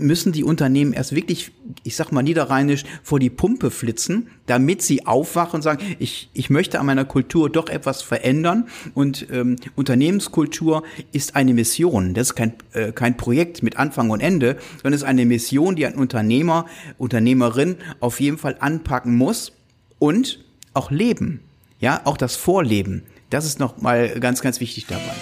müssen die Unternehmen erst wirklich, ich sag mal niederrheinisch, vor die Pumpe flitzen, damit sie aufwachen und sagen, ich, ich möchte an meiner Kultur doch etwas verändern. Und ähm, Unternehmenskultur ist eine Mission. Das ist kein, äh, kein Projekt mit Anfang und Ende, sondern es ist eine Mission, die ein Unternehmer, Unternehmerin auf jeden Fall anpacken muss und auch leben. Ja, auch das Vorleben. Das ist noch mal ganz, ganz wichtig dabei.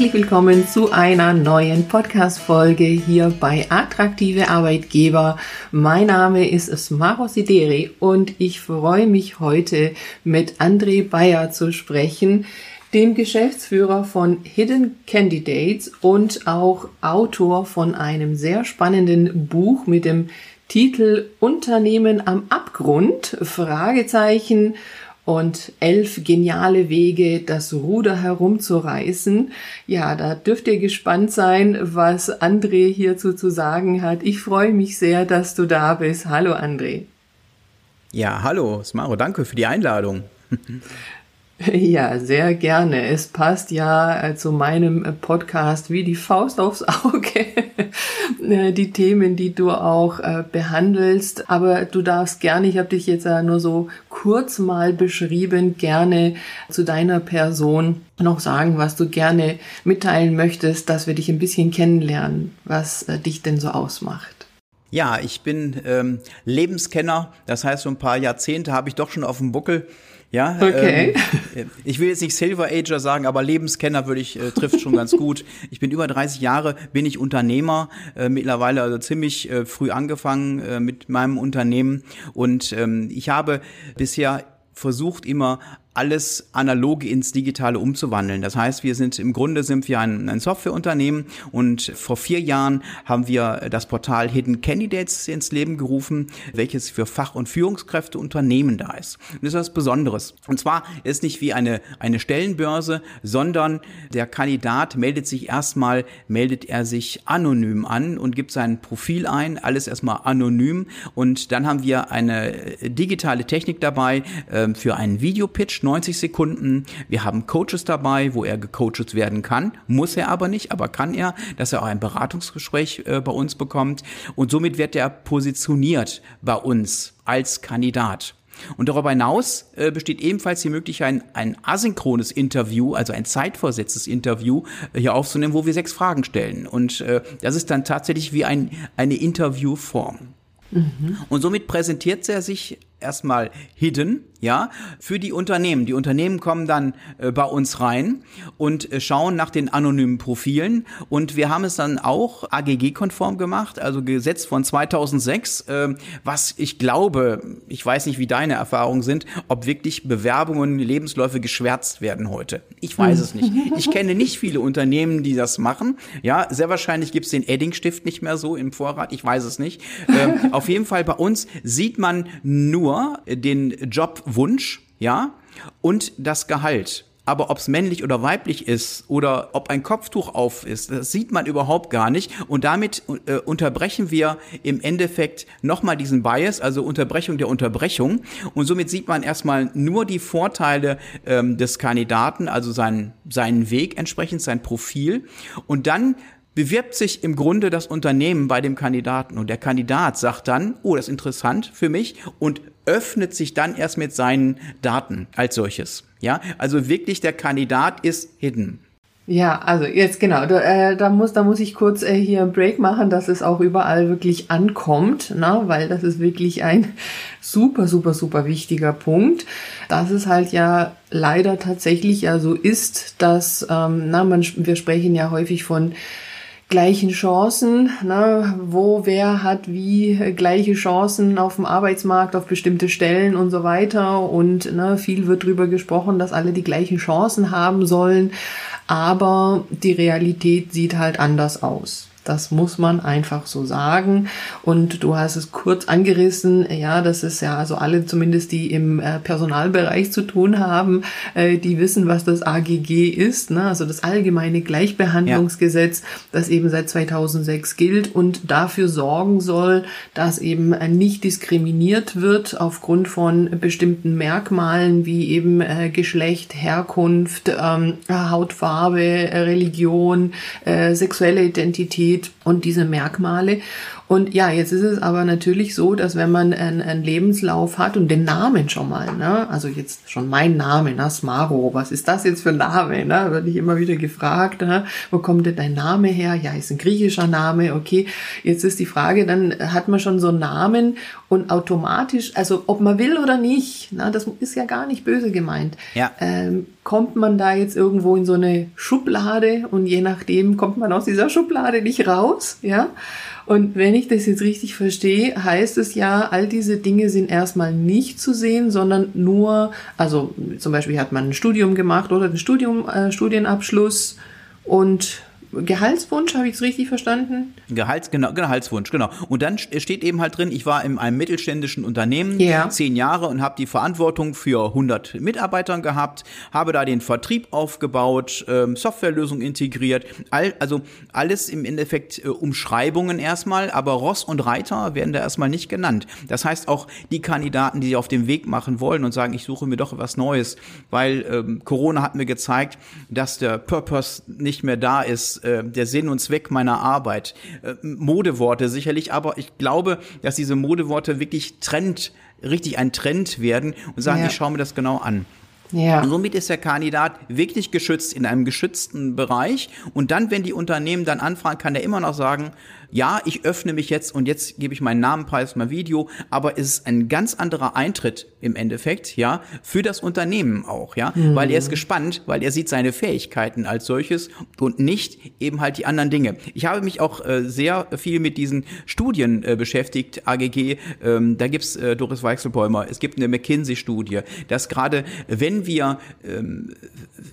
Herzlich willkommen zu einer neuen Podcast-Folge hier bei Attraktive Arbeitgeber. Mein Name ist Smaro Sideri und ich freue mich heute mit André Bayer zu sprechen, dem Geschäftsführer von Hidden Candidates und auch Autor von einem sehr spannenden Buch mit dem Titel Unternehmen am Abgrund, Fragezeichen und elf geniale Wege, das Ruder herumzureißen. Ja, da dürft ihr gespannt sein, was André hierzu zu sagen hat. Ich freue mich sehr, dass du da bist. Hallo André. Ja, hallo Smaro, danke für die Einladung. Ja, sehr gerne. Es passt ja äh, zu meinem Podcast wie die Faust aufs Auge. Äh, die Themen, die du auch behandelst. Aber du darfst gerne, ich habe dich jetzt ja nur so kurz mal beschrieben, gerne zu deiner Person noch sagen, was du gerne mitteilen möchtest, dass wir dich ein bisschen kennenlernen, was dich denn so ausmacht. Ja, ich bin ähm, Lebenskenner. Das heißt, so ein paar Jahrzehnte habe ich doch schon auf dem Buckel. Ja, okay. Ähm, ich will jetzt nicht Silver Ager sagen, aber Lebenskenner würde ich äh, trifft schon ganz gut. Ich bin über 30 Jahre, bin ich Unternehmer, äh, mittlerweile also ziemlich äh, früh angefangen äh, mit meinem Unternehmen und ähm, ich habe bisher versucht immer alles analoge ins Digitale umzuwandeln. Das heißt, wir sind im Grunde sind wir ein, ein Softwareunternehmen und vor vier Jahren haben wir das Portal Hidden Candidates ins Leben gerufen, welches für Fach- und Führungskräfte Unternehmen da ist. Und das ist was Besonderes. Und zwar ist nicht wie eine, eine Stellenbörse, sondern der Kandidat meldet sich erstmal, meldet er sich anonym an und gibt sein Profil ein, alles erstmal anonym. Und dann haben wir eine digitale Technik dabei äh, für einen Videopitch 90 Sekunden. Wir haben Coaches dabei, wo er gecoacht werden kann. Muss er aber nicht, aber kann er, dass er auch ein Beratungsgespräch äh, bei uns bekommt. Und somit wird er positioniert bei uns als Kandidat. Und darüber hinaus äh, besteht ebenfalls die Möglichkeit, ein, ein asynchrones Interview, also ein zeitversetztes Interview äh, hier aufzunehmen, wo wir sechs Fragen stellen. Und äh, das ist dann tatsächlich wie ein, eine Interviewform. Mhm. Und somit präsentiert er sich erstmal hidden, ja, für die Unternehmen. Die Unternehmen kommen dann äh, bei uns rein und äh, schauen nach den anonymen Profilen und wir haben es dann auch AGG-konform gemacht, also Gesetz von 2006, äh, was ich glaube, ich weiß nicht, wie deine Erfahrungen sind, ob wirklich Bewerbungen, Lebensläufe geschwärzt werden heute. Ich weiß hm. es nicht. Ich kenne nicht viele Unternehmen, die das machen. Ja, sehr wahrscheinlich gibt es den Eddingstift nicht mehr so im Vorrat, ich weiß es nicht. Ähm, auf jeden Fall bei uns sieht man nur nur den Jobwunsch, ja, und das Gehalt. Aber ob es männlich oder weiblich ist oder ob ein Kopftuch auf ist, das sieht man überhaupt gar nicht. Und damit äh, unterbrechen wir im Endeffekt nochmal diesen Bias, also Unterbrechung der Unterbrechung. Und somit sieht man erstmal nur die Vorteile ähm, des Kandidaten, also seinen, seinen Weg entsprechend, sein Profil. Und dann bewirbt sich im Grunde das Unternehmen bei dem Kandidaten und der Kandidat sagt dann, oh, das ist interessant für mich und öffnet sich dann erst mit seinen Daten als solches. Ja, also wirklich der Kandidat ist hidden. Ja, also jetzt genau, da, äh, da muss da muss ich kurz äh, hier einen Break machen, dass es auch überall wirklich ankommt, ne? weil das ist wirklich ein super super super wichtiger Punkt, dass es halt ja leider tatsächlich ja so ist, dass ähm, na man wir sprechen ja häufig von gleichen Chancen, ne, wo wer hat wie gleiche Chancen auf dem Arbeitsmarkt, auf bestimmte Stellen und so weiter. Und ne, viel wird darüber gesprochen, dass alle die gleichen Chancen haben sollen, aber die Realität sieht halt anders aus. Das muss man einfach so sagen. Und du hast es kurz angerissen, ja, das ist ja also alle zumindest, die im äh, Personalbereich zu tun haben, äh, die wissen, was das AGG ist, ne? also das allgemeine Gleichbehandlungsgesetz, ja. das eben seit 2006 gilt und dafür sorgen soll, dass eben nicht diskriminiert wird aufgrund von bestimmten Merkmalen wie eben äh, Geschlecht, Herkunft, ähm, Hautfarbe, Religion, sexuelle Identität, Identität und diese Merkmale. Und ja, jetzt ist es aber natürlich so, dass wenn man einen, einen Lebenslauf hat und den Namen schon mal, ne, also jetzt schon mein Name, ne, Smaro, was ist das jetzt für ein Name, ne, werde ich immer wieder gefragt, ne, wo kommt denn dein Name her? Ja, ist ein griechischer Name, okay. Jetzt ist die Frage, dann hat man schon so einen Namen und automatisch, also ob man will oder nicht, ne, das ist ja gar nicht böse gemeint. Ja. Ähm, kommt man da jetzt irgendwo in so eine Schublade und je nachdem kommt man aus dieser Schublade nicht raus, ja. Und wenn ich das jetzt richtig verstehe, heißt es ja, all diese Dinge sind erstmal nicht zu sehen, sondern nur, also zum Beispiel hat man ein Studium gemacht oder einen Studium, äh, Studienabschluss und Gehaltswunsch, habe ich es richtig verstanden? Gehalts, genau, Gehaltswunsch, genau. Und dann steht eben halt drin, ich war in einem mittelständischen Unternehmen yeah. zehn Jahre und habe die Verantwortung für 100 Mitarbeitern gehabt, habe da den Vertrieb aufgebaut, ähm, Softwarelösungen integriert, all, also alles im Endeffekt äh, Umschreibungen erstmal, aber Ross und Reiter werden da erstmal nicht genannt. Das heißt auch die Kandidaten, die sich auf den Weg machen wollen und sagen, ich suche mir doch was Neues, weil ähm, Corona hat mir gezeigt, dass der Purpose nicht mehr da ist, äh, der Sinn und Zweck meiner Arbeit. Äh, Modeworte sicherlich, aber ich glaube, dass diese Modeworte wirklich Trend, richtig ein Trend werden und sagen, ja. ich schaue mir das genau an. Ja. Und somit ist der Kandidat wirklich geschützt in einem geschützten Bereich. Und dann, wenn die Unternehmen dann anfragen, kann er immer noch sagen, ja, ich öffne mich jetzt und jetzt gebe ich meinen Namen preis, mein Video, aber es ist ein ganz anderer Eintritt im Endeffekt, ja, für das Unternehmen auch, ja, mhm. weil er ist gespannt, weil er sieht seine Fähigkeiten als solches und nicht eben halt die anderen Dinge. Ich habe mich auch äh, sehr viel mit diesen Studien äh, beschäftigt, AGG, ähm, da gibt's äh, Doris Weichselbäumer, es gibt eine McKinsey-Studie, dass gerade wenn wir ähm,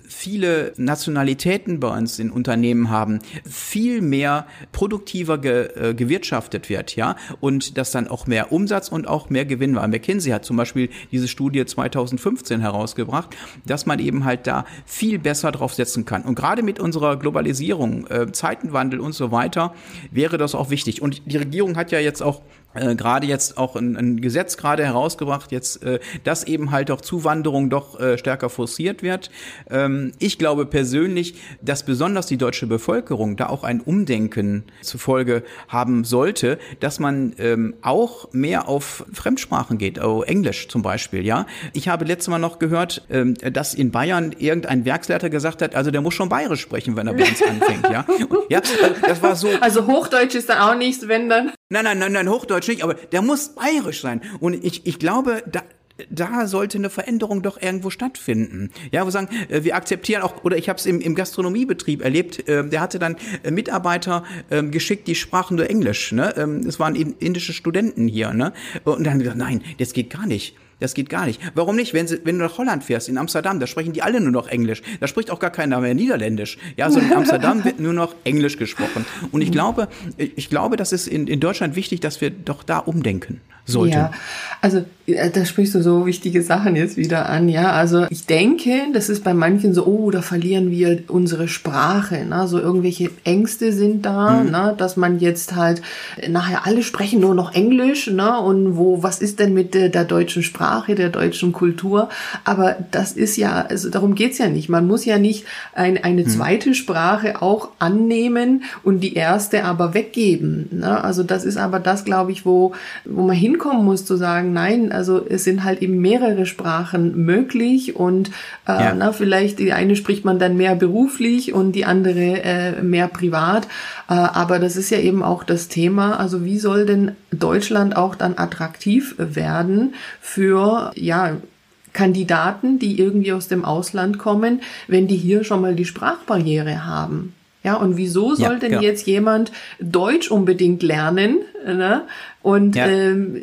viele Nationalitäten bei uns in Unternehmen haben, viel mehr produktiver ge, äh, gewirtschaftet wird, ja, und dass dann auch mehr Umsatz und auch mehr Gewinn war. McKinsey hat zum Beispiel diese Studie 2015 herausgebracht, dass man eben halt da viel besser drauf setzen kann. Und gerade mit unserer Globalisierung, äh, Zeitenwandel und so weiter wäre das auch wichtig. Und die Regierung hat ja jetzt auch äh, gerade jetzt auch ein, ein, Gesetz gerade herausgebracht, jetzt, äh, dass eben halt auch Zuwanderung doch äh, stärker forciert wird. Ähm, ich glaube persönlich, dass besonders die deutsche Bevölkerung da auch ein Umdenken zufolge haben sollte, dass man ähm, auch mehr auf Fremdsprachen geht, oh, Englisch zum Beispiel, ja. Ich habe letztes Mal noch gehört, ähm, dass in Bayern irgendein Werksleiter gesagt hat, also der muss schon bayerisch sprechen, wenn er bei uns anfängt, ja. Und, ja, das war so. Also Hochdeutsch ist dann auch nichts, wenn dann. Nein, nein, nein, nein, Hochdeutsch nicht, aber der muss bayerisch sein. Und ich, ich glaube, da, da sollte eine Veränderung doch irgendwo stattfinden. Ja, wir sagen, äh, wir akzeptieren auch, oder ich habe es im, im Gastronomiebetrieb erlebt, äh, der hatte dann äh, Mitarbeiter ähm, geschickt, die sprachen nur Englisch. Ne? Ähm, es waren indische Studenten hier. Ne? Und dann haben gesagt, nein, das geht gar nicht. Das geht gar nicht. Warum nicht? Wenn, sie, wenn du nach Holland fährst, in Amsterdam, da sprechen die alle nur noch Englisch. Da spricht auch gar keiner mehr Niederländisch. Ja, sondern in Amsterdam wird nur noch Englisch gesprochen. Und ich glaube, ich glaube, das ist in, in Deutschland wichtig, dass wir doch da umdenken sollten. Ja, also da sprichst du so wichtige Sachen jetzt wieder an. Ja, also ich denke, das ist bei manchen so, oh, da verlieren wir unsere Sprache. Ne? So irgendwelche Ängste sind da, mhm. ne? dass man jetzt halt nachher alle sprechen nur noch Englisch. Ne? Und wo, was ist denn mit der, der deutschen Sprache? Der deutschen Kultur. Aber das ist ja, also darum geht's ja nicht. Man muss ja nicht ein, eine hm. zweite Sprache auch annehmen und die erste aber weggeben. Ne? Also das ist aber das, glaube ich, wo, wo man hinkommen muss zu sagen, nein, also es sind halt eben mehrere Sprachen möglich und äh, ja. na, vielleicht die eine spricht man dann mehr beruflich und die andere äh, mehr privat. Äh, aber das ist ja eben auch das Thema. Also wie soll denn Deutschland auch dann attraktiv werden für ja, Kandidaten, die irgendwie aus dem Ausland kommen, wenn die hier schon mal die Sprachbarriere haben. Ja, und wieso soll ja, denn ja. jetzt jemand Deutsch unbedingt lernen, ne, und ja. ähm,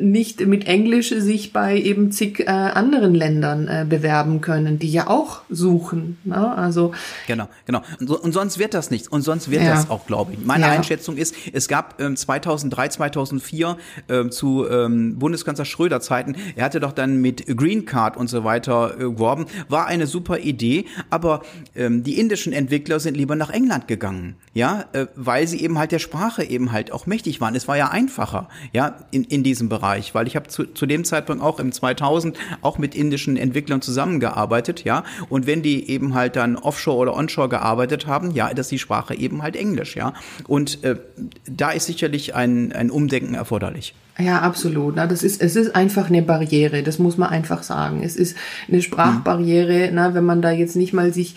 nicht mit Englisch sich bei eben zig äh, anderen Ländern äh, bewerben können, die ja auch suchen. Ne? Also genau, genau. Und, so, und, sonst wird das nichts. Und sonst wird ja. das auch, glaube ich. Meine ja. Einschätzung ist, es gab ähm, 2003, 2004 äh, zu ähm, Bundeskanzler Schröder Zeiten, er hatte doch dann mit Green Card und so weiter äh, geworben, war eine super Idee, aber ähm, die indischen Entwickler sind lieber nach England gegangen, ja, äh, weil sie eben halt der Sprache eben halt auch mächtig waren. Es war ja einfacher, ja, in, in diesem Bereich, weil ich habe zu, zu dem Zeitpunkt auch im 2000 auch mit indischen Entwicklern zusammengearbeitet, ja, und wenn die eben halt dann offshore oder onshore gearbeitet haben, ja, ist die Sprache eben halt Englisch, ja, und äh, da ist sicherlich ein, ein Umdenken erforderlich. Ja, absolut. Na, das ist, es ist einfach eine Barriere, das muss man einfach sagen. Es ist eine Sprachbarriere, mhm. na, wenn man da jetzt nicht mal sich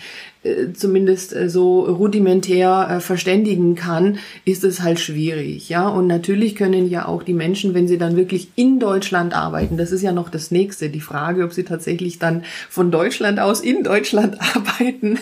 zumindest äh, so rudimentär äh, verständigen kann, ist es halt schwierig, ja. Und natürlich können ja auch die Menschen, wenn sie dann wirklich in Deutschland arbeiten, das ist ja noch das nächste, die Frage, ob sie tatsächlich dann von Deutschland aus in Deutschland arbeiten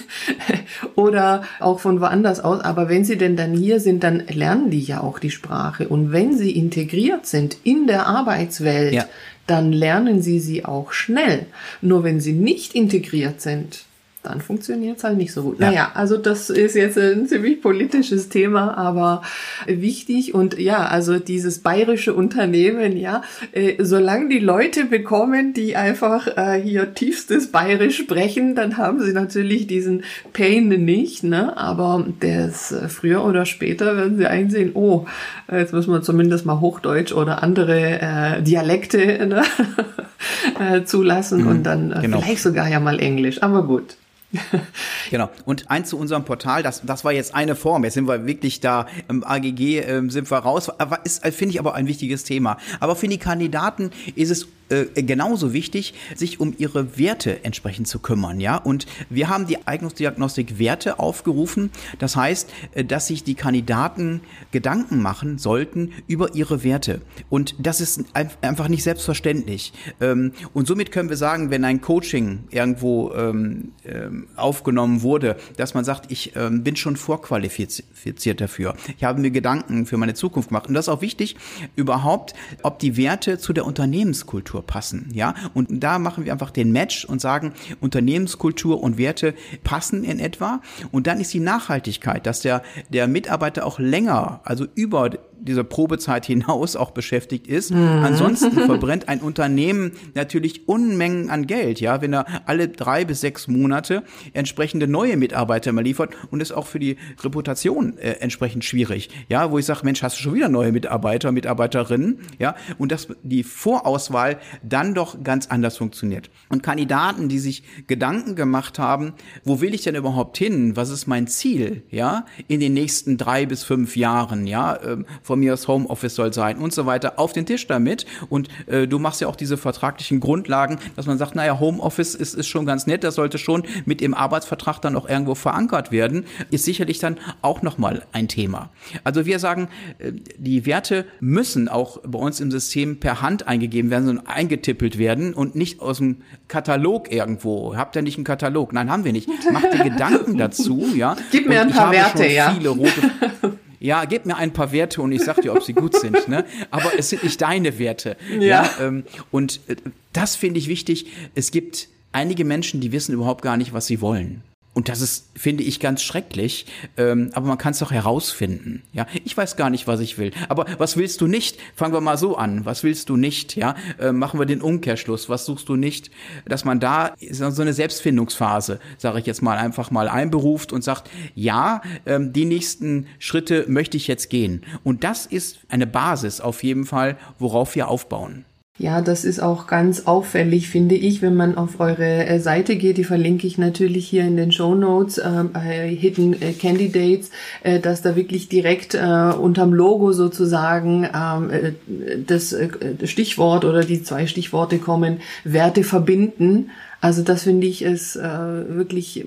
oder auch von woanders aus. Aber wenn sie denn dann hier sind, dann lernen die ja auch die Sprache. Und wenn sie integriert sind in der Arbeitswelt, ja. dann lernen sie sie auch schnell. Nur wenn sie nicht integriert sind, dann funktioniert es halt nicht so gut. Ja. Naja, also das ist jetzt ein ziemlich politisches Thema, aber wichtig. Und ja, also dieses bayerische Unternehmen, ja, äh, solange die Leute bekommen, die einfach äh, hier tiefstes Bayerisch sprechen, dann haben sie natürlich diesen Pain nicht, ne? Aber das äh, früher oder später werden sie einsehen, oh, jetzt müssen wir zumindest mal Hochdeutsch oder andere äh, Dialekte ne? äh, zulassen mhm, und dann äh, genau. vielleicht sogar ja mal Englisch. Aber gut. genau. Und eins zu unserem Portal, das, das war jetzt eine Form. Jetzt sind wir wirklich da im AGG, äh, sind wir raus. Aber ist, finde ich, aber ein wichtiges Thema. Aber für die Kandidaten ist es äh, genauso wichtig, sich um ihre Werte entsprechend zu kümmern, ja. Und wir haben die Eignungsdiagnostik Werte aufgerufen. Das heißt, äh, dass sich die Kandidaten Gedanken machen sollten über ihre Werte. Und das ist einfach nicht selbstverständlich. Ähm, und somit können wir sagen, wenn ein Coaching irgendwo ähm, ähm, aufgenommen wurde, dass man sagt, ich bin schon vorqualifiziert dafür. Ich habe mir Gedanken für meine Zukunft gemacht. Und das ist auch wichtig, überhaupt, ob die Werte zu der Unternehmenskultur passen, ja. Und da machen wir einfach den Match und sagen, Unternehmenskultur und Werte passen in etwa. Und dann ist die Nachhaltigkeit, dass der, der Mitarbeiter auch länger, also über dieser Probezeit hinaus auch beschäftigt ist. Mhm. Ansonsten verbrennt ein Unternehmen natürlich Unmengen an Geld, ja, wenn er alle drei bis sechs Monate entsprechende neue Mitarbeiter mal liefert und ist auch für die Reputation äh, entsprechend schwierig, ja, wo ich sage, Mensch, hast du schon wieder neue Mitarbeiter, Mitarbeiterinnen, ja, und dass die Vorauswahl dann doch ganz anders funktioniert. Und Kandidaten, die sich Gedanken gemacht haben, wo will ich denn überhaupt hin? Was ist mein Ziel, ja, in den nächsten drei bis fünf Jahren, ja, ähm, von mir aus Homeoffice soll sein und so weiter, auf den Tisch damit. Und äh, du machst ja auch diese vertraglichen Grundlagen, dass man sagt, naja, Homeoffice ist, ist schon ganz nett, das sollte schon mit dem Arbeitsvertrag dann auch irgendwo verankert werden, ist sicherlich dann auch nochmal ein Thema. Also wir sagen, äh, die Werte müssen auch bei uns im System per Hand eingegeben werden, sondern eingetippelt werden und nicht aus dem Katalog irgendwo. Habt ihr nicht einen Katalog? Nein, haben wir nicht. Macht dir Gedanken dazu, ja. Gib mir ein paar Werte, ja. Viele rote ja, gib mir ein paar Werte und ich sag dir, ob sie gut sind. Ne? Aber es sind nicht deine Werte. Ja. ja ähm, und äh, das finde ich wichtig. Es gibt einige Menschen, die wissen überhaupt gar nicht, was sie wollen. Und das ist, finde ich, ganz schrecklich. Ähm, aber man kann es doch herausfinden. Ja, ich weiß gar nicht, was ich will. Aber was willst du nicht? Fangen wir mal so an. Was willst du nicht? Ja, äh, machen wir den Umkehrschluss. Was suchst du nicht? Dass man da so eine Selbstfindungsphase, sage ich jetzt mal, einfach mal einberuft und sagt, ja, ähm, die nächsten Schritte möchte ich jetzt gehen. Und das ist eine Basis auf jeden Fall, worauf wir aufbauen. Ja, das ist auch ganz auffällig, finde ich, wenn man auf eure äh, Seite geht. Die verlinke ich natürlich hier in den Show Notes äh, bei Hidden äh, Candidates, äh, dass da wirklich direkt äh, unterm Logo sozusagen ähm, äh, das äh, Stichwort oder die zwei Stichworte kommen, Werte verbinden. Also das finde ich ist äh, wirklich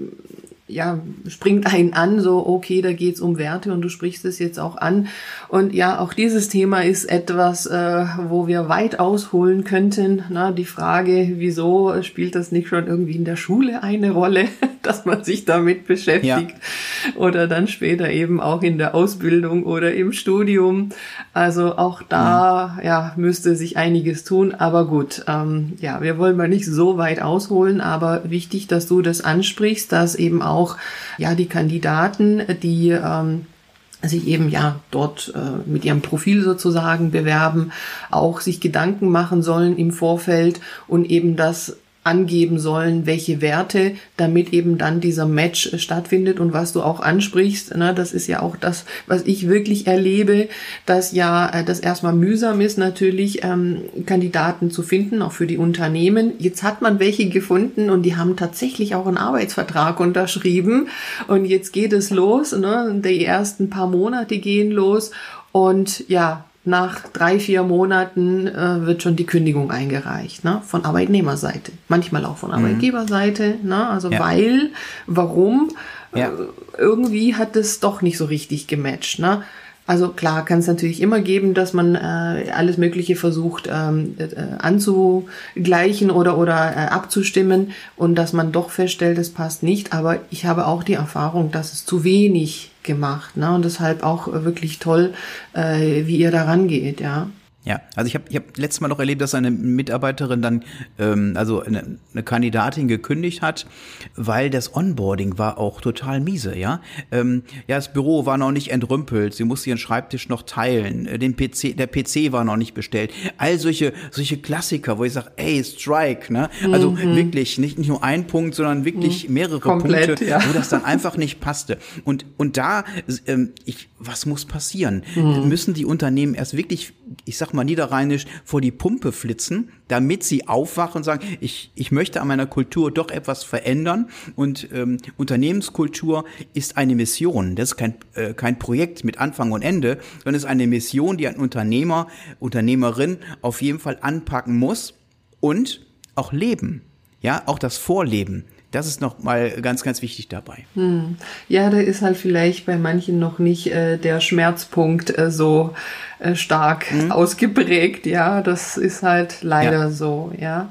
ja, springt einen an, so, okay, da geht's um Werte und du sprichst es jetzt auch an. Und ja, auch dieses Thema ist etwas, äh, wo wir weit ausholen könnten. Na, die Frage, wieso spielt das nicht schon irgendwie in der Schule eine Rolle? dass man sich damit beschäftigt ja. oder dann später eben auch in der Ausbildung oder im Studium. Also auch da mhm. ja müsste sich einiges tun. Aber gut, ähm, ja, wir wollen mal nicht so weit ausholen, aber wichtig, dass du das ansprichst, dass eben auch ja die Kandidaten, die ähm, sich eben ja dort äh, mit ihrem Profil sozusagen bewerben, auch sich Gedanken machen sollen im Vorfeld und eben das angeben sollen, welche Werte, damit eben dann dieser Match stattfindet. Und was du auch ansprichst, ne, das ist ja auch das, was ich wirklich erlebe, dass ja äh, das erstmal mühsam ist, natürlich ähm, Kandidaten zu finden, auch für die Unternehmen. Jetzt hat man welche gefunden und die haben tatsächlich auch einen Arbeitsvertrag unterschrieben. Und jetzt geht es los, ne, die ersten paar Monate gehen los. Und ja, nach drei, vier Monaten äh, wird schon die Kündigung eingereicht, ne? von Arbeitnehmerseite, manchmal auch von mhm. Arbeitgeberseite, ne? also ja. weil, warum, ja. äh, irgendwie hat es doch nicht so richtig gematcht. Ne? Also klar kann es natürlich immer geben, dass man äh, alles Mögliche versucht ähm, äh, anzugleichen oder, oder äh, abzustimmen und dass man doch feststellt, es passt nicht. Aber ich habe auch die Erfahrung, dass es zu wenig gemacht. Ne? Und deshalb auch wirklich toll, äh, wie ihr da rangeht, ja. Ja, also ich habe ich hab letztes Mal noch erlebt, dass eine Mitarbeiterin dann, ähm, also eine, eine Kandidatin gekündigt hat, weil das Onboarding war auch total miese, ja. Ähm, ja, das Büro war noch nicht entrümpelt, sie musste ihren Schreibtisch noch teilen, äh, den PC, der PC war noch nicht bestellt. All solche, solche Klassiker, wo ich sage, ey, Strike, ne? Also mhm. wirklich, nicht, nicht nur ein Punkt, sondern wirklich mhm. mehrere Komplett, Punkte, ja. wo das dann einfach nicht passte. Und, und da, ähm, ich, was muss passieren? Mhm. Müssen die Unternehmen erst wirklich, ich sag mal, mal niederrheinisch, vor die Pumpe flitzen, damit sie aufwachen und sagen, ich, ich möchte an meiner Kultur doch etwas verändern. Und ähm, Unternehmenskultur ist eine Mission. Das ist kein, äh, kein Projekt mit Anfang und Ende, sondern es ist eine Mission, die ein Unternehmer, Unternehmerin auf jeden Fall anpacken muss und auch leben. Ja, auch das Vorleben. Das ist noch mal ganz, ganz wichtig dabei. Hm. Ja, da ist halt vielleicht bei manchen noch nicht äh, der Schmerzpunkt äh, so äh, stark hm. ausgeprägt. Ja, das ist halt leider ja. so. Ja.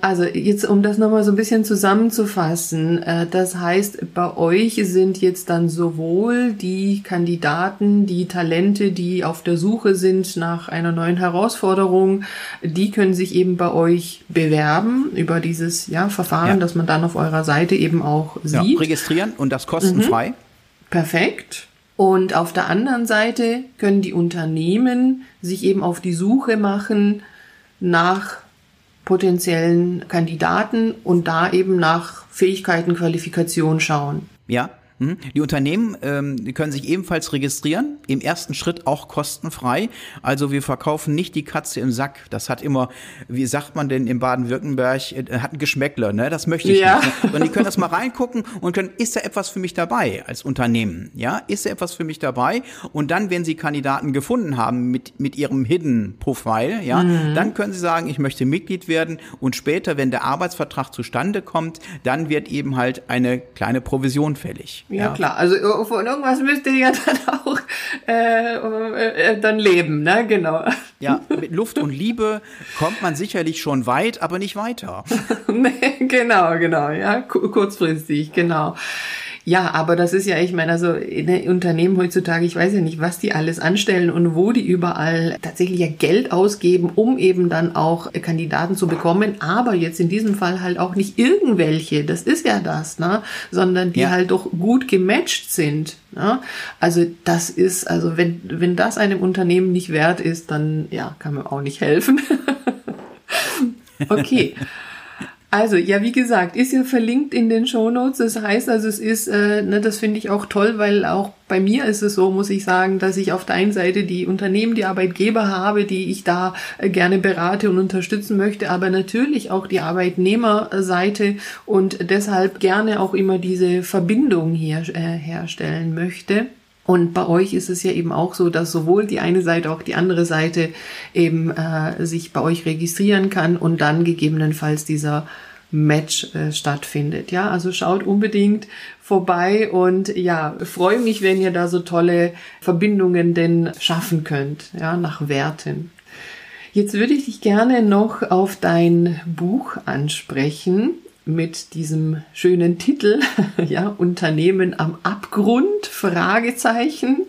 Also jetzt, um das nochmal so ein bisschen zusammenzufassen, äh, das heißt, bei euch sind jetzt dann sowohl die Kandidaten, die Talente, die auf der Suche sind nach einer neuen Herausforderung, die können sich eben bei euch bewerben über dieses ja, Verfahren, ja. das man dann auf eurer Seite eben auch sieht. Ja, registrieren und das kostenfrei. Mhm. Perfekt. Und auf der anderen Seite können die Unternehmen sich eben auf die Suche machen nach potenziellen Kandidaten und da eben nach Fähigkeiten, Qualifikation schauen. Ja? Die Unternehmen ähm, die können sich ebenfalls registrieren, im ersten Schritt auch kostenfrei. Also wir verkaufen nicht die Katze im Sack. Das hat immer, wie sagt man denn in Baden-Württemberg, äh, hat ein Geschmäckler, ne? Das möchte ich ja. nicht. Ne? Sondern die können das mal reingucken und können, ist da etwas für mich dabei als Unternehmen? Ja, ist da etwas für mich dabei? Und dann, wenn sie Kandidaten gefunden haben mit, mit ihrem Hidden Profile, ja, mhm. dann können sie sagen, ich möchte Mitglied werden und später, wenn der Arbeitsvertrag zustande kommt, dann wird eben halt eine kleine Provision fällig. Ja, ja, klar. Also äh, von irgendwas müsst ihr ja dann auch äh, äh, dann leben, ne? Genau. Ja, mit Luft und Liebe kommt man sicherlich schon weit, aber nicht weiter. nee, genau, genau, ja, kurzfristig, genau. Ja, aber das ist ja, ich meine, also in den Unternehmen heutzutage, ich weiß ja nicht, was die alles anstellen und wo die überall tatsächlich ja Geld ausgeben, um eben dann auch Kandidaten zu bekommen. Aber jetzt in diesem Fall halt auch nicht irgendwelche, das ist ja das, ne? sondern die ja. halt doch gut gematcht sind. Ne? Also das ist, also wenn, wenn das einem Unternehmen nicht wert ist, dann ja, kann man auch nicht helfen. okay. Also, ja, wie gesagt, ist ja verlinkt in den Show Notes. Das heißt also, es ist, äh, ne, das finde ich auch toll, weil auch bei mir ist es so, muss ich sagen, dass ich auf der einen Seite die Unternehmen, die Arbeitgeber habe, die ich da äh, gerne berate und unterstützen möchte, aber natürlich auch die Arbeitnehmerseite und deshalb gerne auch immer diese Verbindung hier äh, herstellen möchte. Und bei euch ist es ja eben auch so, dass sowohl die eine Seite, auch die andere Seite eben äh, sich bei euch registrieren kann und dann gegebenenfalls dieser Match äh, stattfindet. Ja, also schaut unbedingt vorbei und ja, freue mich, wenn ihr da so tolle Verbindungen denn schaffen könnt, ja, nach Werten. Jetzt würde ich dich gerne noch auf dein Buch ansprechen mit diesem schönen Titel, ja, Unternehmen am Abgrund, Fragezeichen.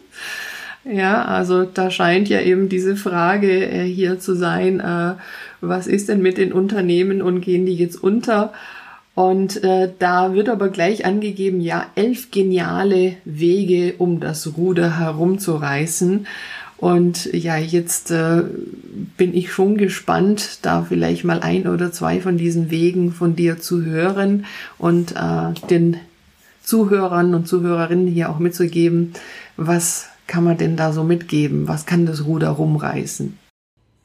Ja, also da scheint ja eben diese Frage äh, hier zu sein, äh, was ist denn mit den Unternehmen und gehen die jetzt unter? Und äh, da wird aber gleich angegeben, ja, elf geniale Wege, um das Ruder herumzureißen. Und ja, jetzt äh, bin ich schon gespannt, da vielleicht mal ein oder zwei von diesen Wegen von dir zu hören und äh, den Zuhörern und Zuhörerinnen hier auch mitzugeben, was kann man denn da so mitgeben? Was kann das Ruder rumreißen?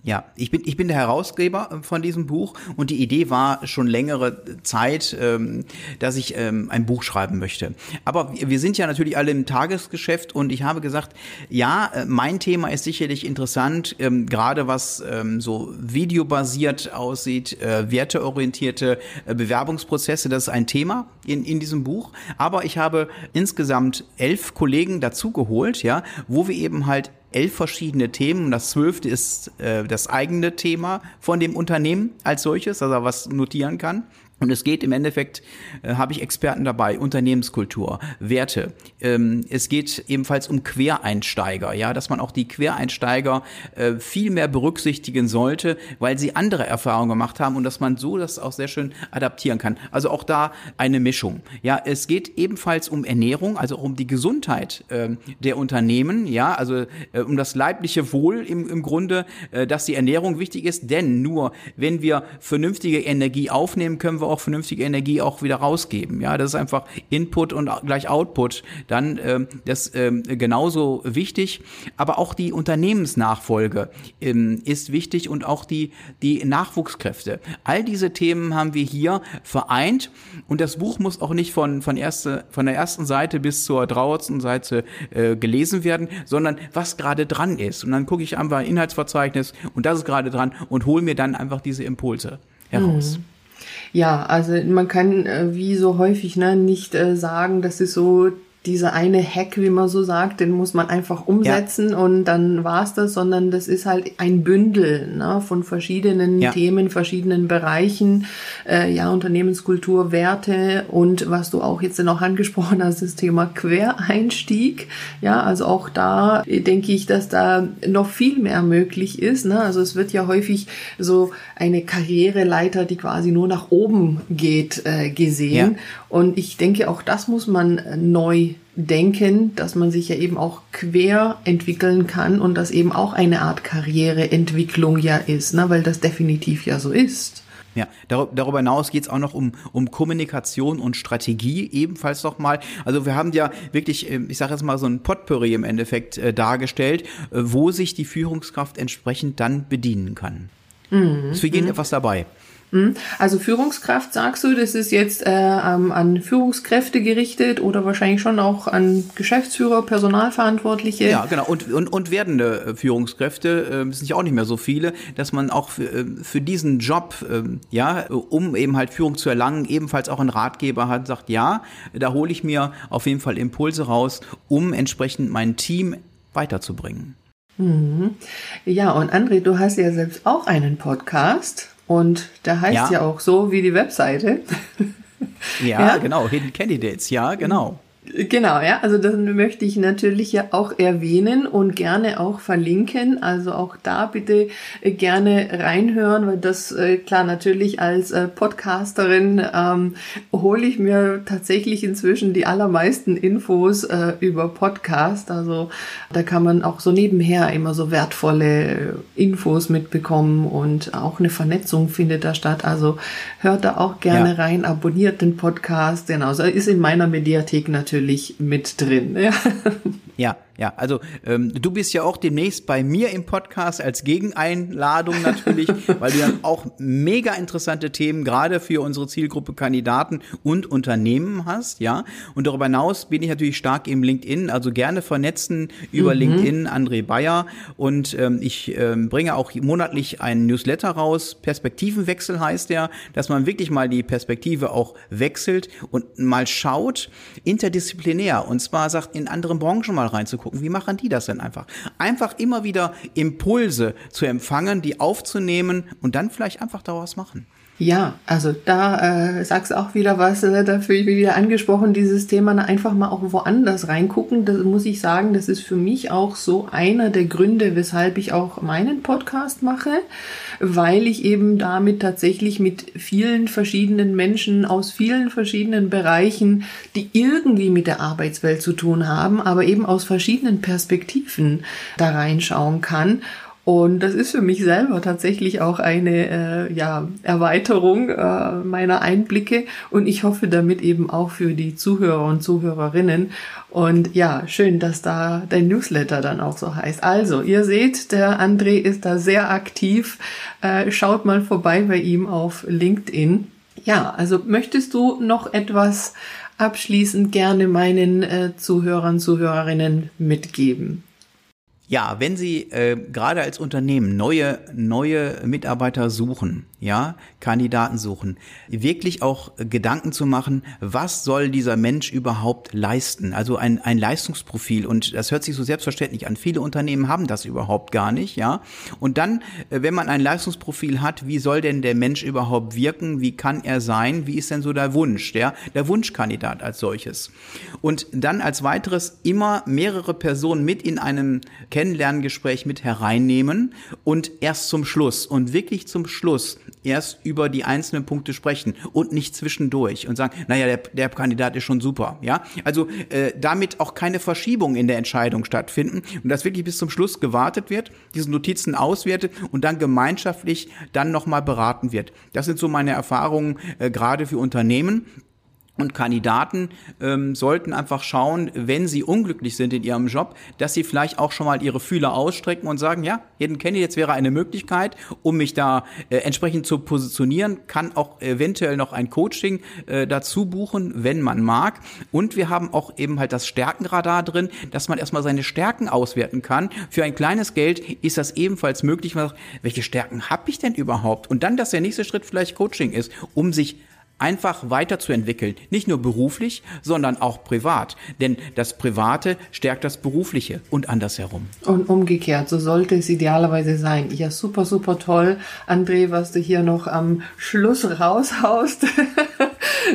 Ja, ich bin, ich bin der Herausgeber äh, von diesem Buch und die Idee war schon längere Zeit, ähm, dass ich ähm, ein Buch schreiben möchte. Aber wir sind ja natürlich alle im Tagesgeschäft und ich habe gesagt, ja, äh, mein Thema ist sicherlich interessant, ähm, gerade was so videobasiert aussieht, äh, werteorientierte Bewerbungsprozesse, das ist ein Thema in, in diesem Buch. Aber ich habe insgesamt elf Kollegen dazugeholt, ja, wo wir eben halt elf verschiedene Themen. Und das zwölfte ist äh, das eigene Thema von dem Unternehmen als solches, dass er was notieren kann. Und es geht im Endeffekt, äh, habe ich Experten dabei, Unternehmenskultur, Werte. Ähm, es geht ebenfalls um Quereinsteiger, ja, dass man auch die Quereinsteiger äh, viel mehr berücksichtigen sollte, weil sie andere Erfahrungen gemacht haben und dass man so das auch sehr schön adaptieren kann. Also auch da eine Mischung. Ja, es geht ebenfalls um Ernährung, also um die Gesundheit äh, der Unternehmen, ja, also äh, um das leibliche Wohl im, im Grunde, äh, dass die Ernährung wichtig ist, denn nur wenn wir vernünftige Energie aufnehmen, können auch vernünftige Energie auch wieder rausgeben. Ja, das ist einfach Input und gleich Output. Dann ähm, das ähm, genauso wichtig. Aber auch die Unternehmensnachfolge ähm, ist wichtig und auch die die Nachwuchskräfte. All diese Themen haben wir hier vereint und das Buch muss auch nicht von von erste von der ersten Seite bis zur traurigsten Seite äh, gelesen werden, sondern was gerade dran ist. Und dann gucke ich einfach Inhaltsverzeichnis und das ist gerade dran und hole mir dann einfach diese Impulse heraus. Mhm. Ja, also man kann äh, wie so häufig ne, nicht äh, sagen, das ist so dieser eine Hack, wie man so sagt, den muss man einfach umsetzen ja. und dann war's das, sondern das ist halt ein Bündel ne, von verschiedenen ja. Themen, verschiedenen Bereichen, äh, ja, Unternehmenskultur, Werte und was du auch jetzt noch angesprochen hast, das Thema Quereinstieg. Ja, also auch da denke ich, dass da noch viel mehr möglich ist. Ne? Also es wird ja häufig so eine Karriereleiter, die quasi nur nach oben geht, äh, gesehen. Ja. Und ich denke, auch das muss man neu denken, dass man sich ja eben auch quer entwickeln kann und das eben auch eine Art Karriereentwicklung ja ist, ne? weil das definitiv ja so ist. Ja, darüber hinaus geht es auch noch um, um Kommunikation und Strategie ebenfalls nochmal. Also wir haben ja wirklich, ähm, ich sage jetzt mal so ein Potpourri im Endeffekt äh, dargestellt, äh, wo sich die Führungskraft entsprechend dann bedienen kann. Mhm. Ist für jeden mhm. etwas dabei. Hm? Also Führungskraft, sagst du, das ist jetzt äh, an Führungskräfte gerichtet oder wahrscheinlich schon auch an Geschäftsführer, Personalverantwortliche? Ja, genau. Und, und, und werdende äh, Führungskräfte, äh, sind ja auch nicht mehr so viele, dass man auch für, äh, für diesen Job, äh, ja, um eben halt Führung zu erlangen, ebenfalls auch einen Ratgeber hat, sagt, ja, da hole ich mir auf jeden Fall Impulse raus, um entsprechend mein Team weiterzubringen. Mhm. Ja, und André, du hast ja selbst auch einen Podcast. Und der heißt ja, ja auch so wie die Webseite. ja, ja, genau, Hidden Candidates, ja, genau. Genau, ja, also das möchte ich natürlich ja auch erwähnen und gerne auch verlinken. Also auch da bitte äh, gerne reinhören, weil das äh, klar natürlich als äh, Podcasterin ähm, hole ich mir tatsächlich inzwischen die allermeisten Infos äh, über Podcast. Also da kann man auch so nebenher immer so wertvolle Infos mitbekommen und auch eine Vernetzung findet da statt. Also hört da auch gerne ja. rein, abonniert den Podcast. Genau, so ist in meiner Mediathek natürlich natürlich mit drin. Ja. Ja, ja, also ähm, du bist ja auch demnächst bei mir im Podcast als Gegeneinladung natürlich, weil du dann auch mega interessante Themen gerade für unsere Zielgruppe Kandidaten und Unternehmen hast, ja. Und darüber hinaus bin ich natürlich stark im LinkedIn, also gerne vernetzen über mhm. LinkedIn, André Bayer. Und ähm, ich ähm, bringe auch monatlich einen Newsletter raus, Perspektivenwechsel heißt der, dass man wirklich mal die Perspektive auch wechselt und mal schaut, interdisziplinär. Und zwar sagt in anderen Branchen mal mal reinzugucken, wie machen die das denn einfach? Einfach immer wieder Impulse zu empfangen, die aufzunehmen und dann vielleicht einfach daraus machen. Ja, also da äh, sagst auch wieder was, äh, da ich mich wieder angesprochen, dieses Thema einfach mal auch woanders reingucken. Das muss ich sagen, das ist für mich auch so einer der Gründe, weshalb ich auch meinen Podcast mache, weil ich eben damit tatsächlich mit vielen verschiedenen Menschen aus vielen verschiedenen Bereichen, die irgendwie mit der Arbeitswelt zu tun haben, aber eben aus verschiedenen Perspektiven da reinschauen kann und das ist für mich selber tatsächlich auch eine äh, ja, Erweiterung äh, meiner Einblicke und ich hoffe damit eben auch für die Zuhörer und Zuhörerinnen. Und ja, schön, dass da dein Newsletter dann auch so heißt. Also, ihr seht, der André ist da sehr aktiv. Äh, schaut mal vorbei bei ihm auf LinkedIn. Ja, also möchtest du noch etwas abschließend gerne meinen äh, Zuhörern, Zuhörerinnen mitgeben? Ja, wenn Sie äh, gerade als Unternehmen neue, neue Mitarbeiter suchen, ja, Kandidaten suchen, wirklich auch Gedanken zu machen, was soll dieser Mensch überhaupt leisten? Also ein, ein Leistungsprofil und das hört sich so selbstverständlich an. Viele Unternehmen haben das überhaupt gar nicht, ja. Und dann, äh, wenn man ein Leistungsprofil hat, wie soll denn der Mensch überhaupt wirken? Wie kann er sein? Wie ist denn so der Wunsch, ja? Der Wunschkandidat als solches. Und dann als weiteres immer mehrere Personen mit in einem Kennenlerngespräch mit hereinnehmen und erst zum Schluss und wirklich zum Schluss erst über die einzelnen Punkte sprechen und nicht zwischendurch und sagen, naja, der, der Kandidat ist schon super, ja. Also äh, damit auch keine Verschiebung in der Entscheidung stattfinden und dass wirklich bis zum Schluss gewartet wird, diese Notizen auswertet und dann gemeinschaftlich dann nochmal beraten wird. Das sind so meine Erfahrungen äh, gerade für Unternehmen. Und Kandidaten ähm, sollten einfach schauen, wenn sie unglücklich sind in ihrem Job, dass sie vielleicht auch schon mal ihre Fühler ausstrecken und sagen, ja, jeden jetzt wäre eine Möglichkeit, um mich da äh, entsprechend zu positionieren, kann auch eventuell noch ein Coaching äh, dazu buchen, wenn man mag. Und wir haben auch eben halt das Stärkenradar drin, dass man erstmal seine Stärken auswerten kann. Für ein kleines Geld ist das ebenfalls möglich. Welche Stärken habe ich denn überhaupt? Und dann, dass der nächste Schritt vielleicht Coaching ist, um sich einfach weiterzuentwickeln. Nicht nur beruflich, sondern auch privat. Denn das Private stärkt das Berufliche und andersherum. Und umgekehrt, so sollte es idealerweise sein. Ja, super, super toll, André, was du hier noch am Schluss raushaust.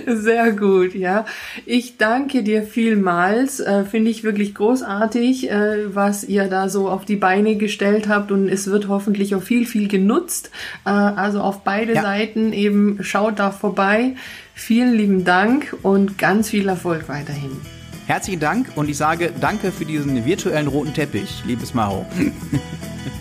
Sehr gut, ja. Ich danke dir vielmals. Äh, Finde ich wirklich großartig, äh, was ihr da so auf die Beine gestellt habt und es wird hoffentlich auch viel, viel genutzt. Äh, also auf beide ja. Seiten eben schaut da vorbei. Vielen lieben Dank und ganz viel Erfolg weiterhin. Herzlichen Dank und ich sage danke für diesen virtuellen roten Teppich, liebes Maro.